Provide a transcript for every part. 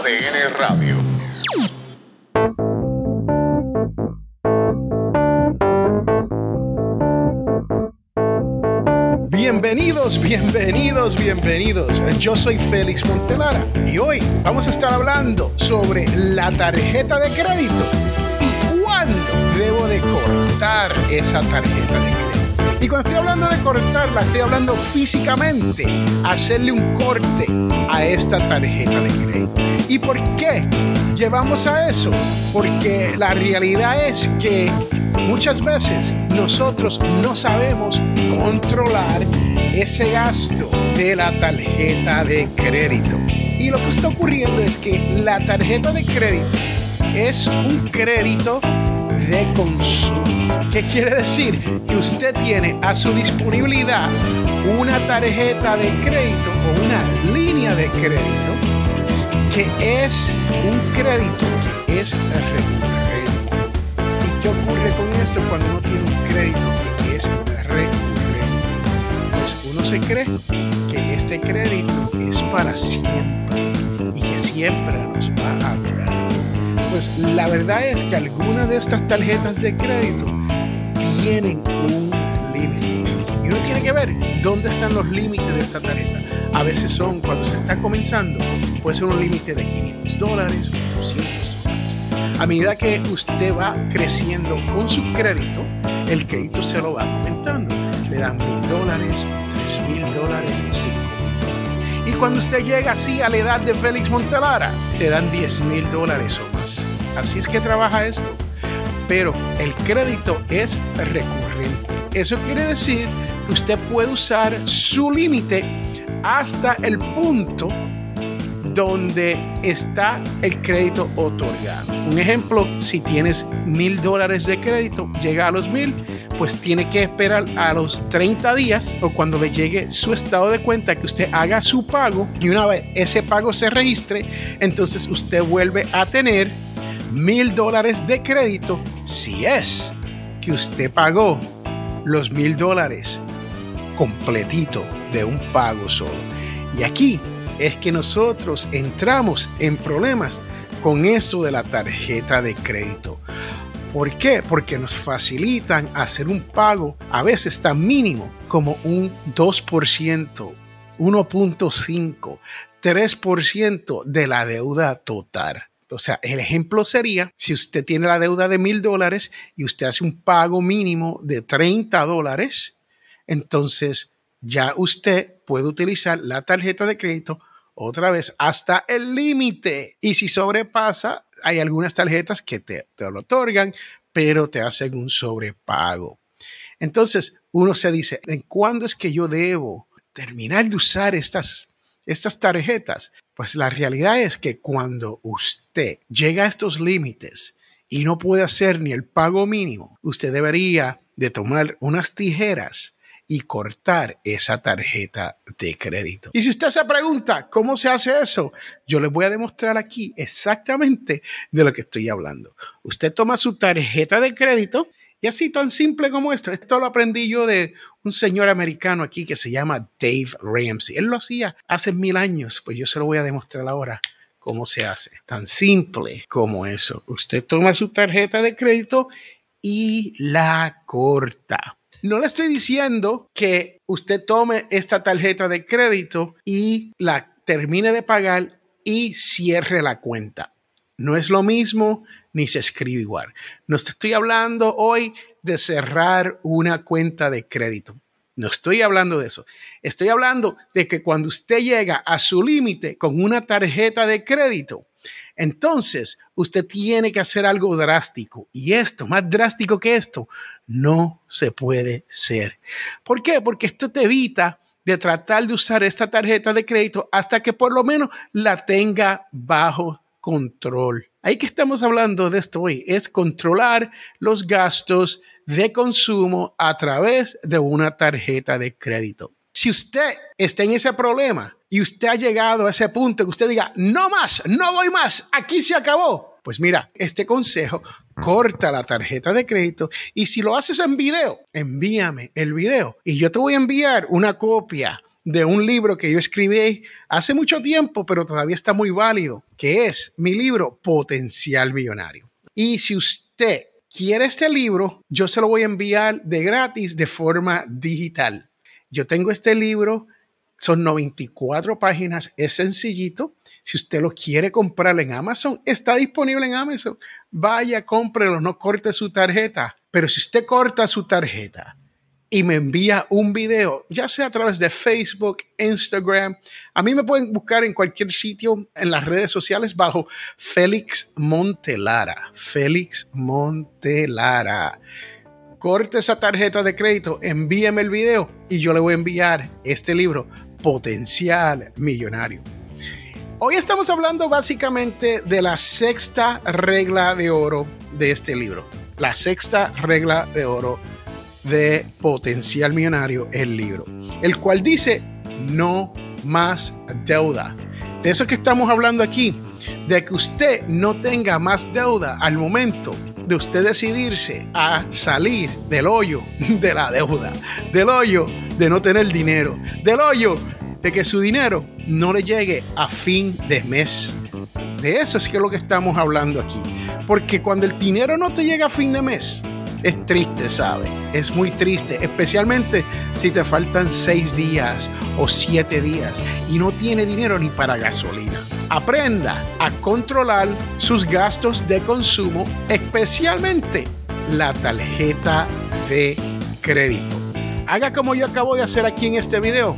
ADN Radio. Bienvenidos, bienvenidos, bienvenidos. Yo soy Félix Montelara y hoy vamos a estar hablando sobre la tarjeta de crédito y cuándo debo de cortar esa tarjeta de crédito. Y cuando estoy hablando de cortarla, estoy hablando físicamente, hacerle un corte a esta tarjeta de crédito. ¿Y por qué llevamos a eso? Porque la realidad es que muchas veces nosotros no sabemos controlar ese gasto de la tarjeta de crédito. Y lo que está ocurriendo es que la tarjeta de crédito es un crédito de consumo. ¿Qué quiere decir? Que usted tiene a su disponibilidad una tarjeta de crédito o una línea de crédito que es un crédito que es recurrente. ¿Y qué ocurre con esto cuando uno tiene un crédito que es recurrente? Pues uno se cree que este crédito es para siempre y que siempre nos va a durar. Pues la verdad es que algunas de estas tarjetas de crédito tienen un límite. Y uno tiene que ver dónde están los límites de esta tarjeta. A veces son, cuando se está comenzando, puede ser un límite de 500 dólares, 200 dólares. A medida que usted va creciendo con su crédito, el crédito se lo va aumentando. Le dan mil dólares, tres mil dólares, cinco mil dólares. Y cuando usted llega así a la edad de Félix Montelara, te dan 10 mil dólares o Así es que trabaja esto pero el crédito es recurrente. Eso quiere decir que usted puede usar su límite hasta el punto donde está el crédito otorgado. Un ejemplo, si tienes mil dólares de crédito, llega a los mil, pues tiene que esperar a los 30 días o cuando le llegue su estado de cuenta que usted haga su pago y una vez ese pago se registre, entonces usted vuelve a tener mil dólares de crédito si es que usted pagó los mil dólares completito de un pago solo. Y aquí es que nosotros entramos en problemas con esto de la tarjeta de crédito. ¿Por qué? Porque nos facilitan hacer un pago a veces tan mínimo como un 2%, 1.5, 3% de la deuda total. O sea, el ejemplo sería, si usted tiene la deuda de mil dólares y usted hace un pago mínimo de 30 dólares, entonces ya usted puede utilizar la tarjeta de crédito otra vez hasta el límite. Y si sobrepasa, hay algunas tarjetas que te, te lo otorgan, pero te hacen un sobrepago. Entonces, uno se dice, ¿en cuándo es que yo debo terminar de usar estas, estas tarjetas? Pues la realidad es que cuando usted llega a estos límites y no puede hacer ni el pago mínimo, usted debería de tomar unas tijeras y cortar esa tarjeta de crédito. Y si usted se pregunta cómo se hace eso, yo le voy a demostrar aquí exactamente de lo que estoy hablando. Usted toma su tarjeta de crédito y así tan simple como esto. Esto lo aprendí yo de un señor americano aquí que se llama Dave Ramsey. Él lo hacía hace mil años, pues yo se lo voy a demostrar ahora cómo se hace. Tan simple como eso. Usted toma su tarjeta de crédito y la corta. No le estoy diciendo que usted tome esta tarjeta de crédito y la termine de pagar y cierre la cuenta. No es lo mismo ni se escribe igual. No estoy hablando hoy de cerrar una cuenta de crédito. No estoy hablando de eso. Estoy hablando de que cuando usted llega a su límite con una tarjeta de crédito, entonces usted tiene que hacer algo drástico. Y esto, más drástico que esto, no se puede ser. ¿Por qué? Porque esto te evita de tratar de usar esta tarjeta de crédito hasta que por lo menos la tenga bajo control. Ahí que estamos hablando de esto hoy, es controlar los gastos de consumo a través de una tarjeta de crédito. Si usted está en ese problema y usted ha llegado a ese punto que usted diga, no más, no voy más, aquí se acabó. Pues mira, este consejo, corta la tarjeta de crédito y si lo haces en video, envíame el video y yo te voy a enviar una copia de un libro que yo escribí hace mucho tiempo, pero todavía está muy válido, que es mi libro Potencial Millonario. Y si usted quiere este libro, yo se lo voy a enviar de gratis de forma digital. Yo tengo este libro, son 94 páginas, es sencillito. Si usted lo quiere comprar en Amazon, está disponible en Amazon. Vaya, cómprelo, no corte su tarjeta. Pero si usted corta su tarjeta y me envía un video, ya sea a través de Facebook, Instagram. A mí me pueden buscar en cualquier sitio en las redes sociales bajo Félix Montelara. Félix Montelara. Corte esa tarjeta de crédito, envíeme el video y yo le voy a enviar este libro, Potencial Millonario. Hoy estamos hablando básicamente de la sexta regla de oro de este libro. La sexta regla de oro de Potencial Millonario, el libro, el cual dice no más deuda. De eso que estamos hablando aquí, de que usted no tenga más deuda al momento de usted decidirse a salir del hoyo de la deuda, del hoyo de no tener dinero, del hoyo de que su dinero no le llegue a fin de mes. De eso es que es lo que estamos hablando aquí. Porque cuando el dinero no te llega a fin de mes, es triste, ¿sabe? Es muy triste, especialmente si te faltan seis días o siete días y no tiene dinero ni para gasolina. Aprenda a controlar sus gastos de consumo, especialmente la tarjeta de crédito. Haga como yo acabo de hacer aquí en este video.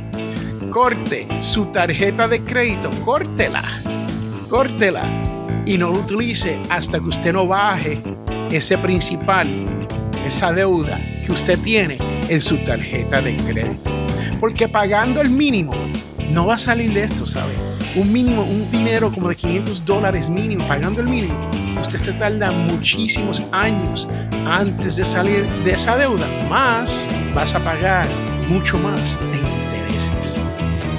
Corte su tarjeta de crédito, córtela, córtela y no lo utilice hasta que usted no baje ese principal esa deuda que usted tiene en su tarjeta de crédito. Porque pagando el mínimo, no va a salir de esto, ¿sabe? Un mínimo, un dinero como de 500 dólares mínimo, pagando el mínimo, usted se tarda muchísimos años antes de salir de esa deuda. Más vas a pagar mucho más en intereses.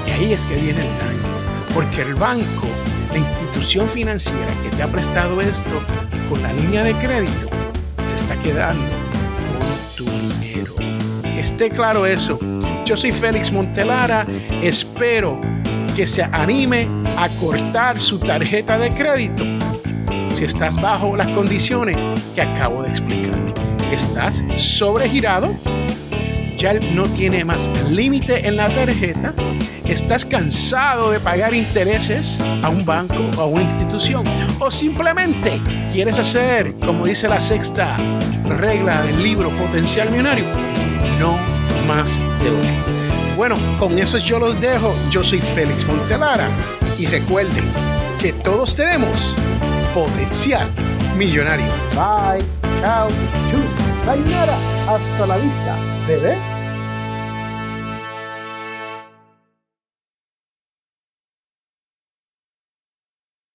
Y ahí es que viene el daño. Porque el banco, la institución financiera que te ha prestado esto con la línea de crédito, se está quedando tu dinero. esté claro eso. Yo soy Félix Montelara. Espero que se anime a cortar su tarjeta de crédito si estás bajo las condiciones que acabo de explicar. Estás sobregirado, ya no tiene más límite en la tarjeta, estás cansado de pagar intereses a un banco o a una institución, o simplemente quieres hacer, como dice la sexta regla del libro Potencial Millonario, no más deuda. Bueno, con eso yo los dejo. Yo soy Félix Montelara y recuerden que todos tenemos potencial millonario. Bye, chao, chus, sayonara, hasta la vista, bebé.